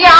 呀！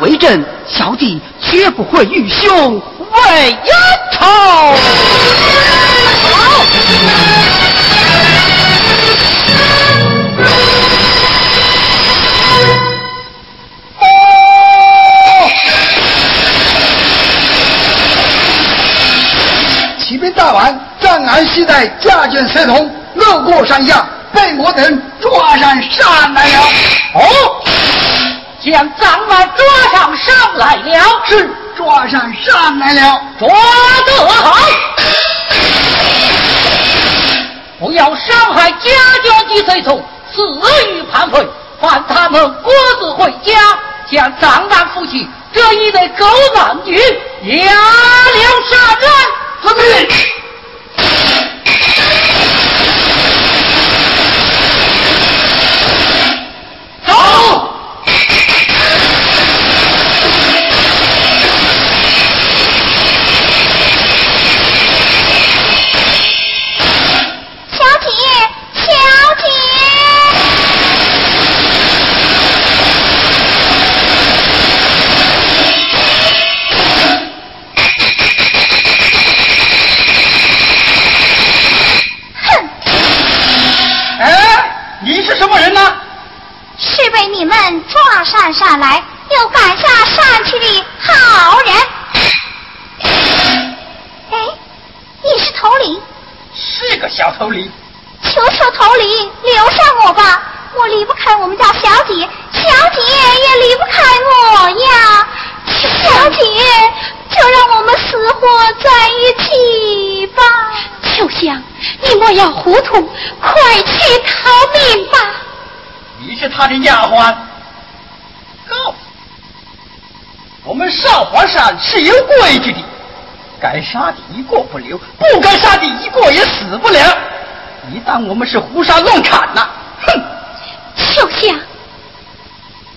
为证，小弟绝不会与兄为冤仇。好，启禀大王，张安喜在家眷随同，路过山下，被我等抓上山来了。哦。将藏马抓上上来了，是抓上上来了，抓得好！不要伤害家眷及随从，死于叛匪，换他们各自回家，将藏南夫妻这一对狗男女押了杀人。遵命。他的丫鬟，告诉我们少华山是有规矩的，该杀的一个不留，不该杀的一个也死不了。你当我们是胡杀乱砍呐？哼！秋香，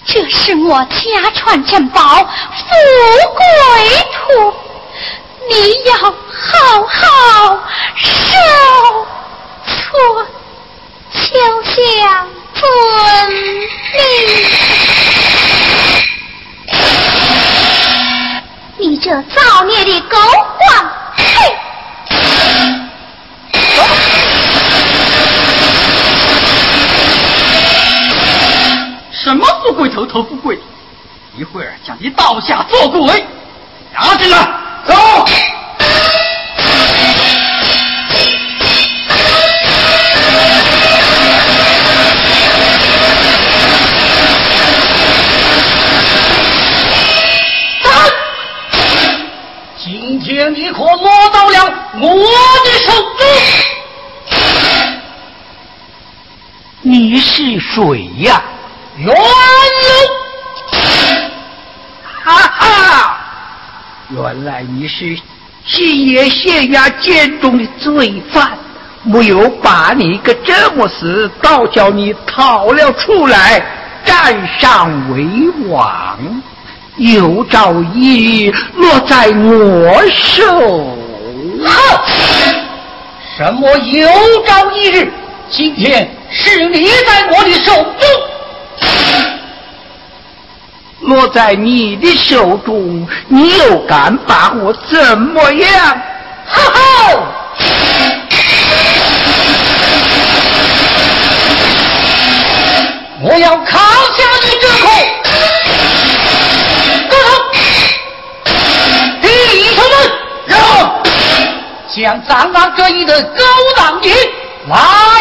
这是我家传珍宝，富贵图，你要好好收存。秋香遵命。你这造孽的狗官，嘿！什么富贵头头富贵？一会儿将你倒下做鬼！拿进来，走。天你可摸到了我的手中。你是谁呀？元龙，哈哈！原来你是新野县衙监中的罪犯，没有把你给折磨死，倒叫你逃了出来，占上为王，有朝一日落在我手。哼！什么有朝一日？今天是你在我的手中。落在你的手中，你又敢把我怎么样？哈哈！我要扛下你这口！将张安这一的勾当女拉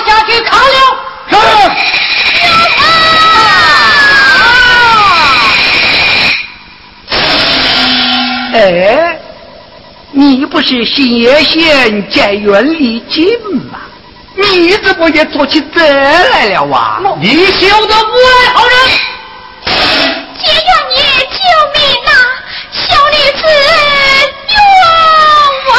下去砍了！是。哎，你不是新野县监院李进吗？你怎么也做起贼来了哇？你休得诬赖好人！监院爷救命呐！小女子冤枉！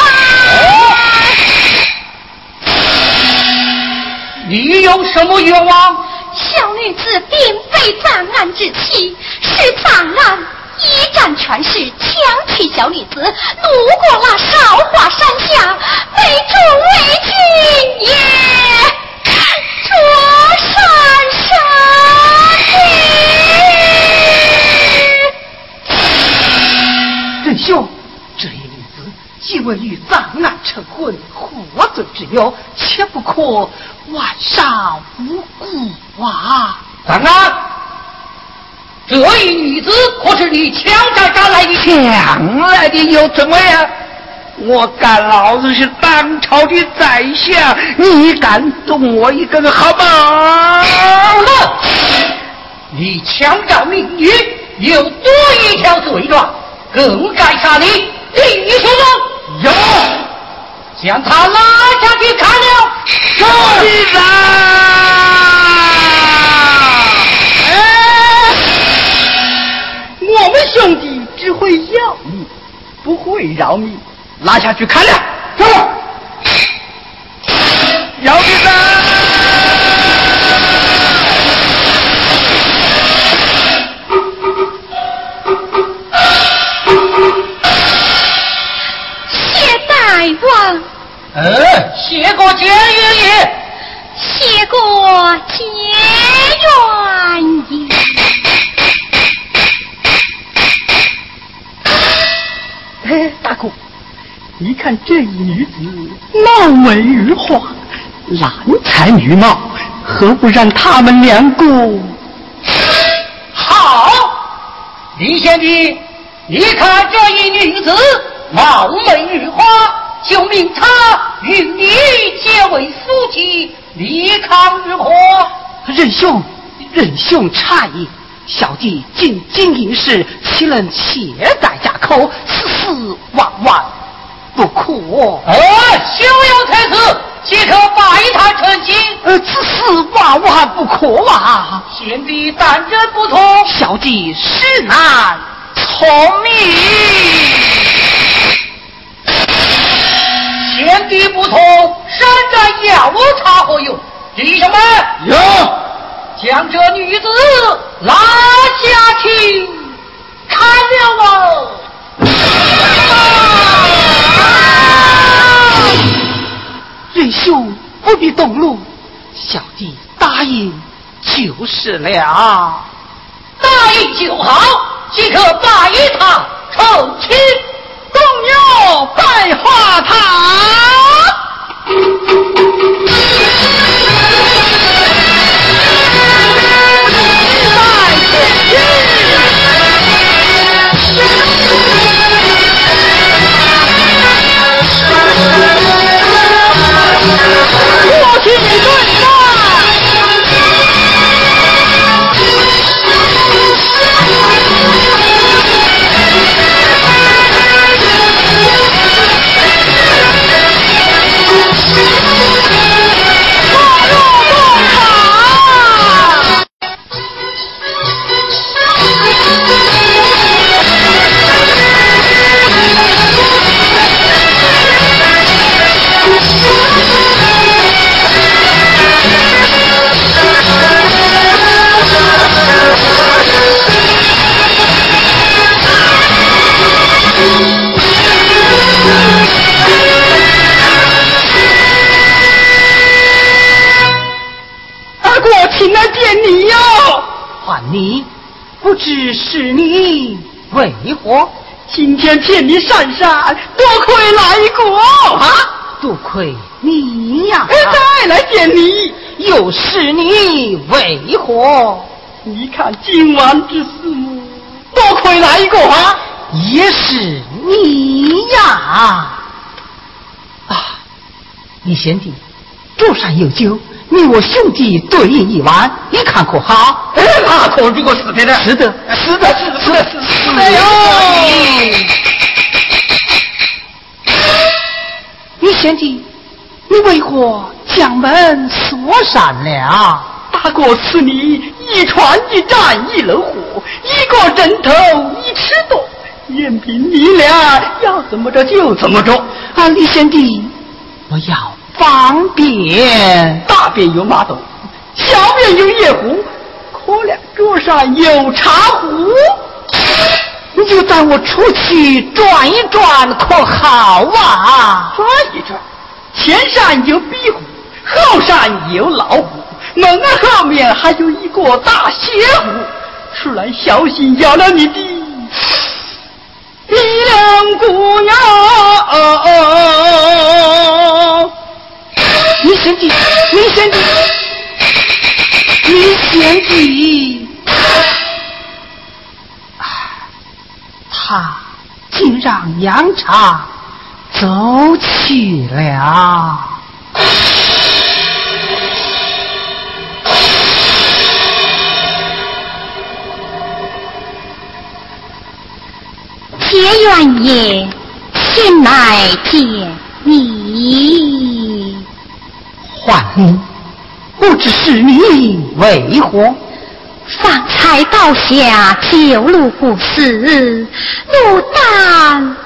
你有什么冤枉？小女子并非赃案之妻，是赃案。一战全势强取小女子，路过了韶华山下，被众为君也捉山杀去。仁兄，这一女子既未与赃案成婚，何罪之有，切不可枉杀无辜啊！赃案。这一女子可是你强占赶来的？抢来的又怎么样？我干老子是当朝的宰相，你敢动我一根毫毛？你强占民女，又多一条罪状，更该杀你弟兄们！有，将他拉下去砍了！是啊！我们兄弟只会要你，不会饶你。拉下去砍了，走！才女貌，何不让他们两个好？李贤弟，你看这一女子貌美如花，就命她与你结为夫妻，你看如何？仁兄，仁兄差矣。小弟进京营时，岂能携带家口，此事万万不可。哎，休有才词，即可拜他成亲。呃，此事万万不可啊！贤弟胆真不同，小弟实难从命。贤弟不同，山寨要茶何用？弟兄们，有。将这女子拉下去，看了哦。兄不必动怒，小弟答应就是了。答应就好，即可拜他成亲。共有拜花堂。是你为何今天骗你上山？多亏来过啊！多亏你呀！再来见你，又是你为何？你看今晚之事，多亏来过啊！也是你呀！啊，李贤弟，桌上有酒。你我兄弟对饮一碗，你看可好？哎，那可如果是的呢？是的，是的，是的，是的，是的哟！你贤弟，你为何将门锁上了？大哥赐你一船一战一炉火，一个枕头一尺多，任凭你俩要怎么着就怎么着。啊，李贤弟，我要。方便，大便有马桶，小便有夜壶，可怜桌上有茶壶，你就带我出去转一转，可好啊？转一转，前山有壁虎，后山有老虎，门后面还有一个大邪虎，出来小心咬了你的 鼻梁骨呀！李贤弟，李贤弟，李贤弟，他竟让杨茶走去了。结元爷，前来见你。唤你，不知是你为何？方才倒下九路不死，怒胆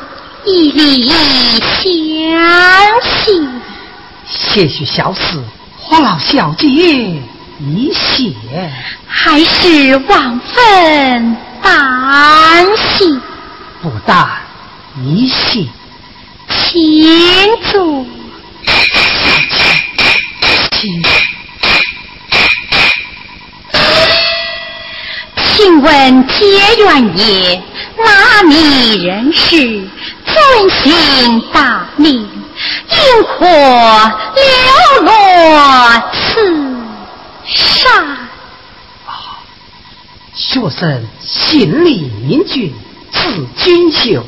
一力相惜。些许小事，何老小姐一谢？还是万分担心。不但一谢，请坐。请问结元爷，哪里人士？尊姓大名？因何流落此山？学生姓李明俊，字君秀，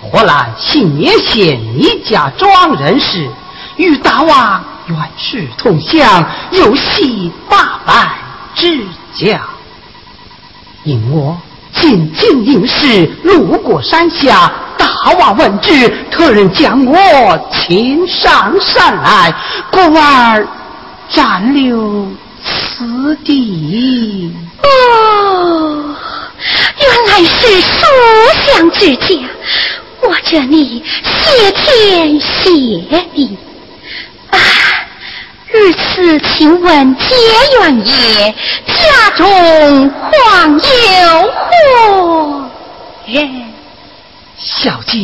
何来信也县李家庄人士，与大王原是同乡，又系八拜之交。因我进京应试，路过山下，大王闻之，特人将我请上山来，故而暂留此地。哦，原来是书香之家，我这里谢天谢地！如此，请问结缘也家中况有何人？小姐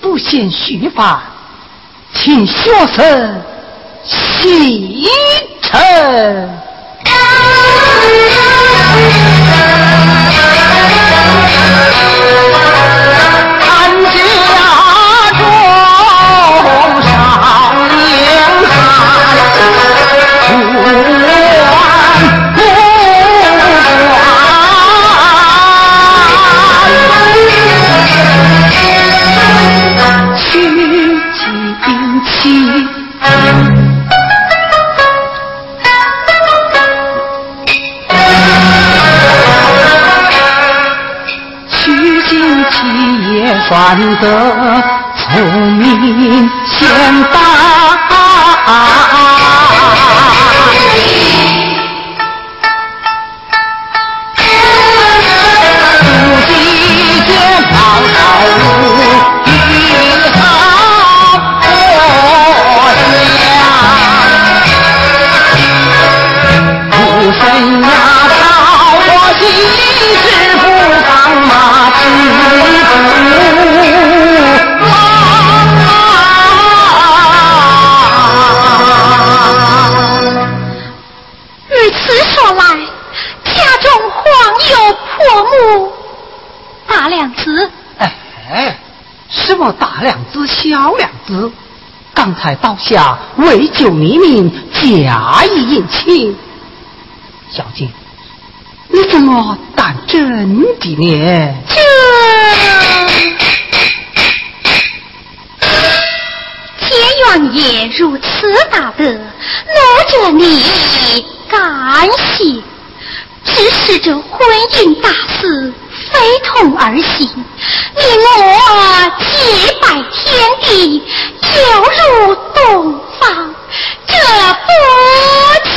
不嫌虚烦，请学生细称。ಸಂತೋ 小两子，刚才刀下为救你命，假意引亲。小姐，你怎么当真的呢？这结缘爷如此大德，奴这里感谢。只是这婚姻大事。悲痛而行你我祭拜天地犹如东方这波奇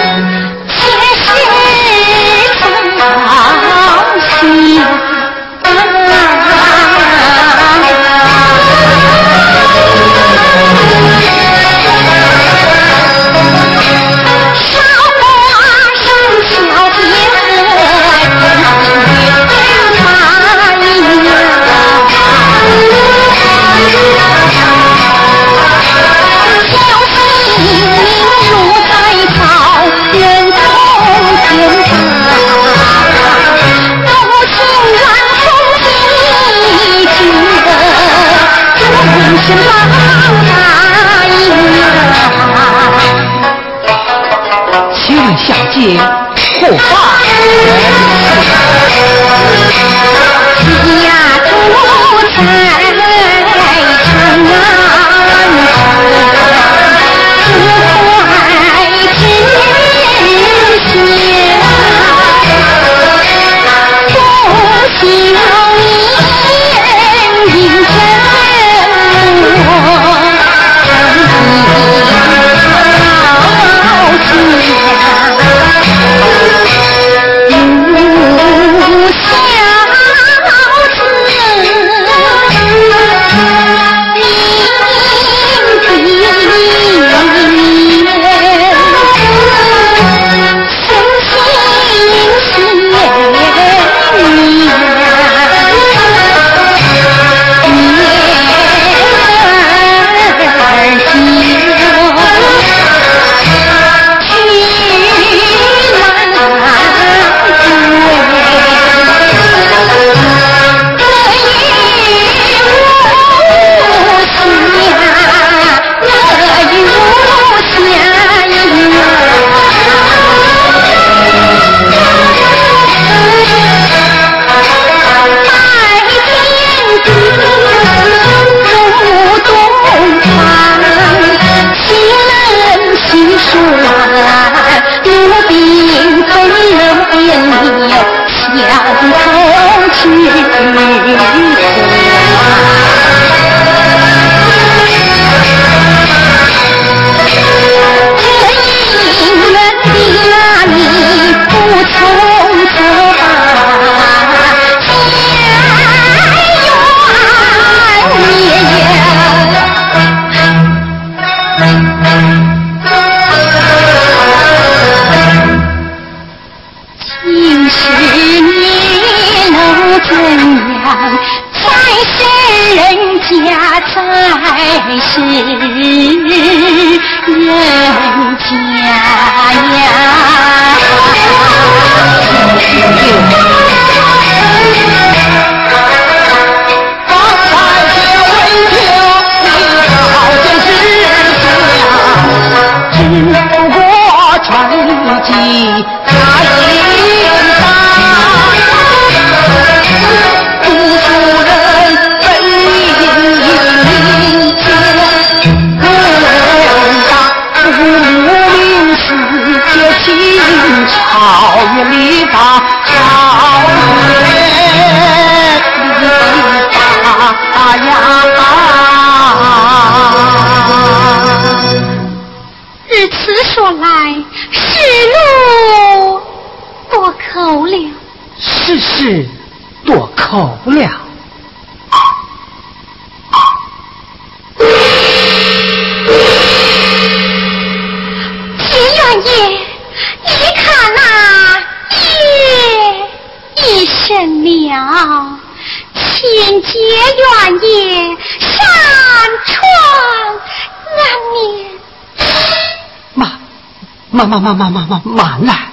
慢慢慢慢慢来，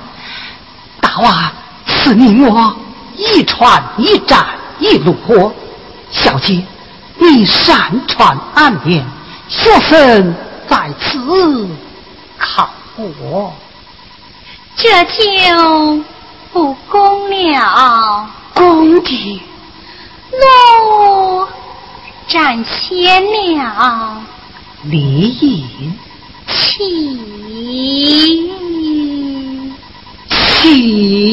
大王，此你我一船一战一路过，小姐，你擅传暗恋，学生在此考我，这就不公了。公的，奴占先了。礼仪。起起。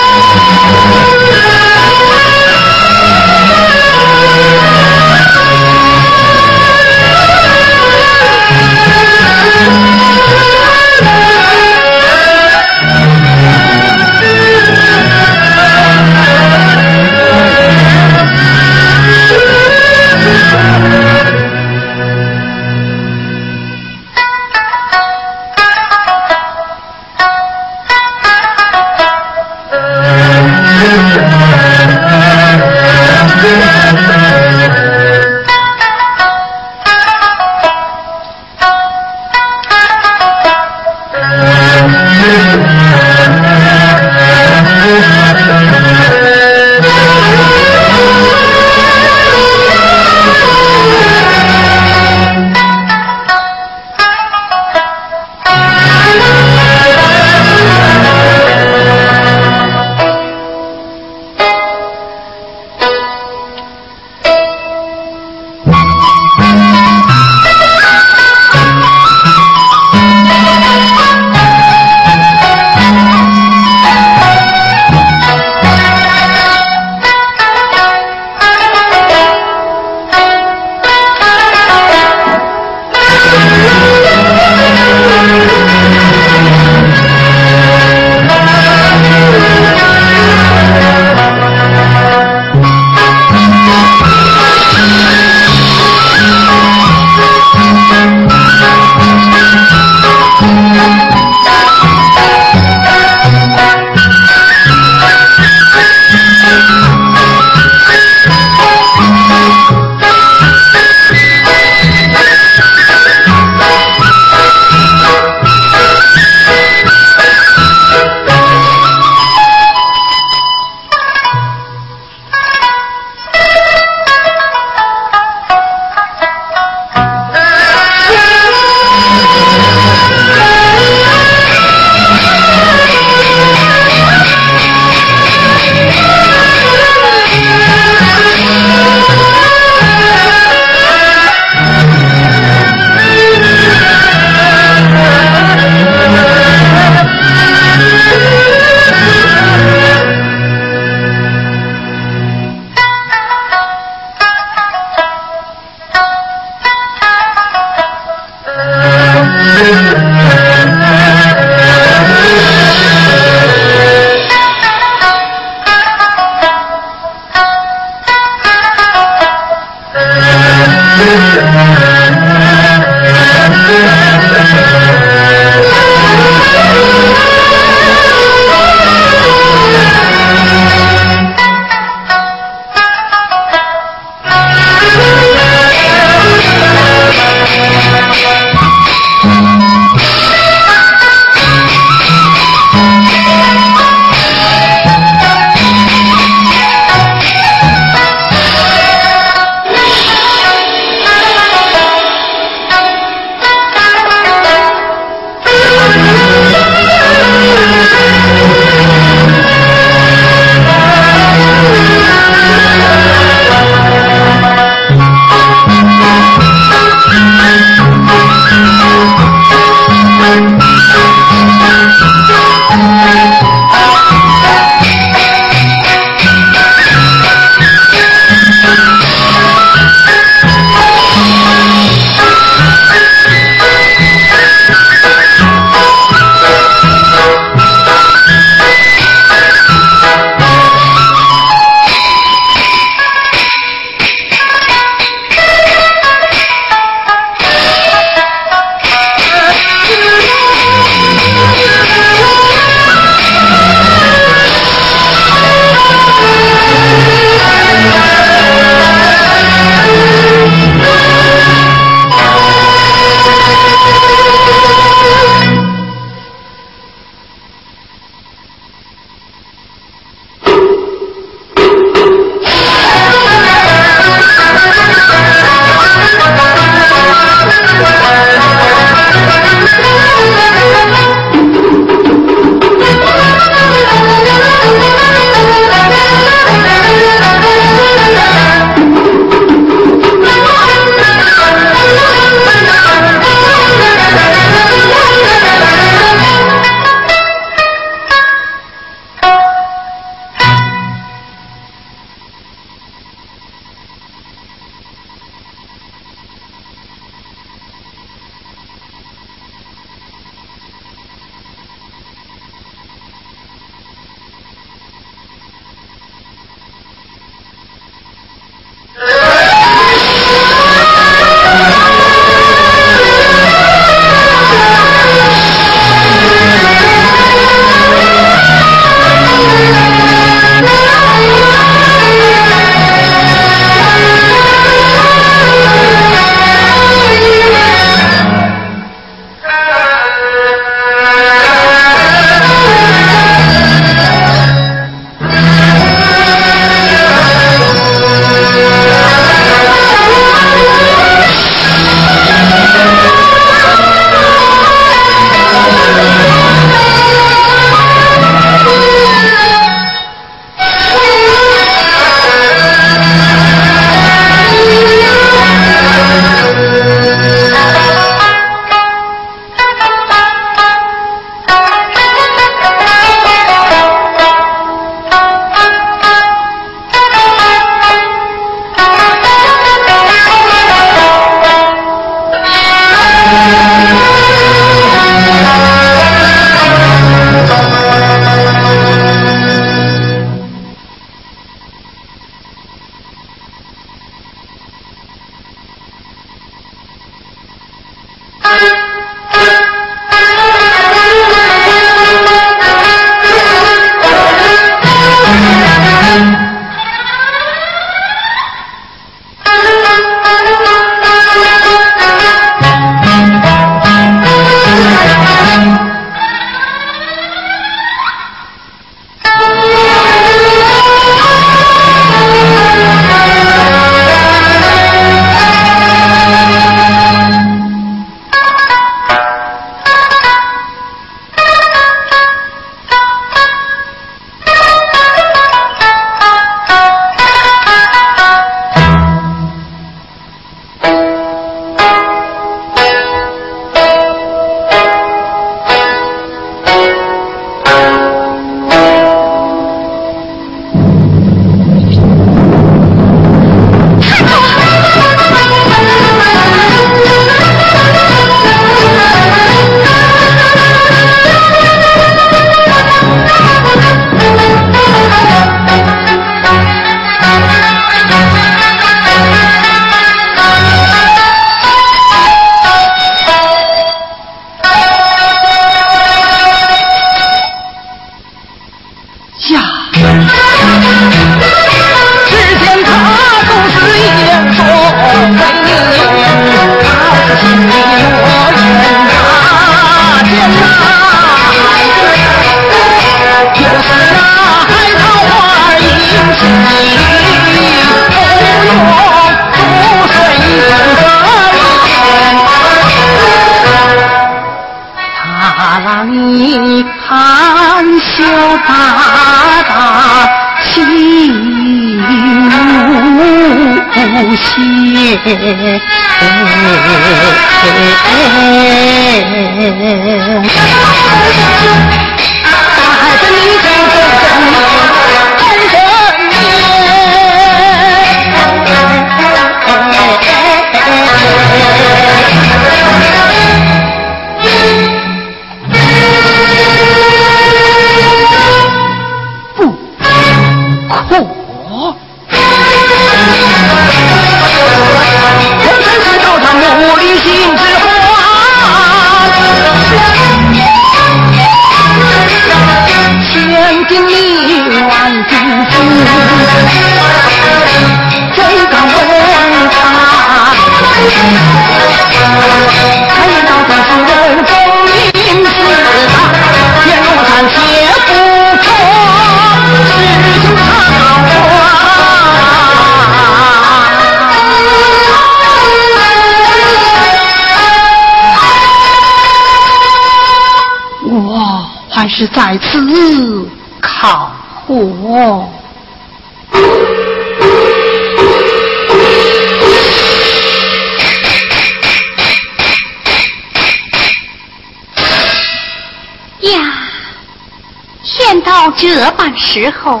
这般时候，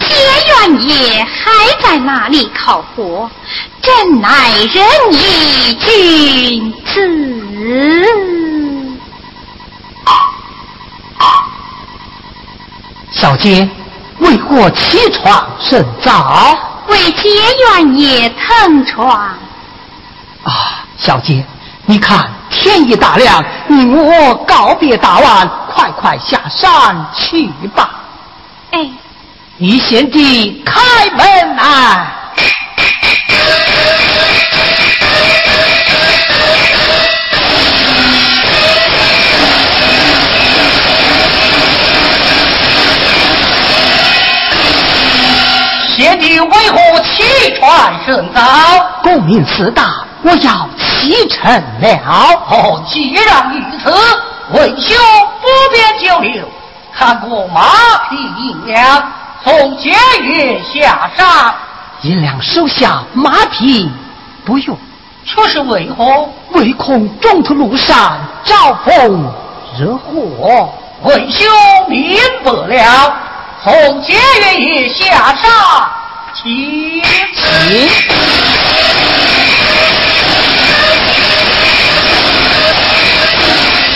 结元爷还在那里烤火，真乃仁义君子。小姐，为何起床甚早？为接元爷腾床。啊，小姐，你看天已大亮，你我告别大王，快快下山去吧。哎，你贤弟，开门来。贤弟为何起床甚早？功名次大，我要启程了。哦，既然如此，为兄不便久留，看过马匹银两，送节月下山。银两收下，马匹不用。却是为何？唯恐中途路上招风惹祸。为兄明白了。从节月下山，起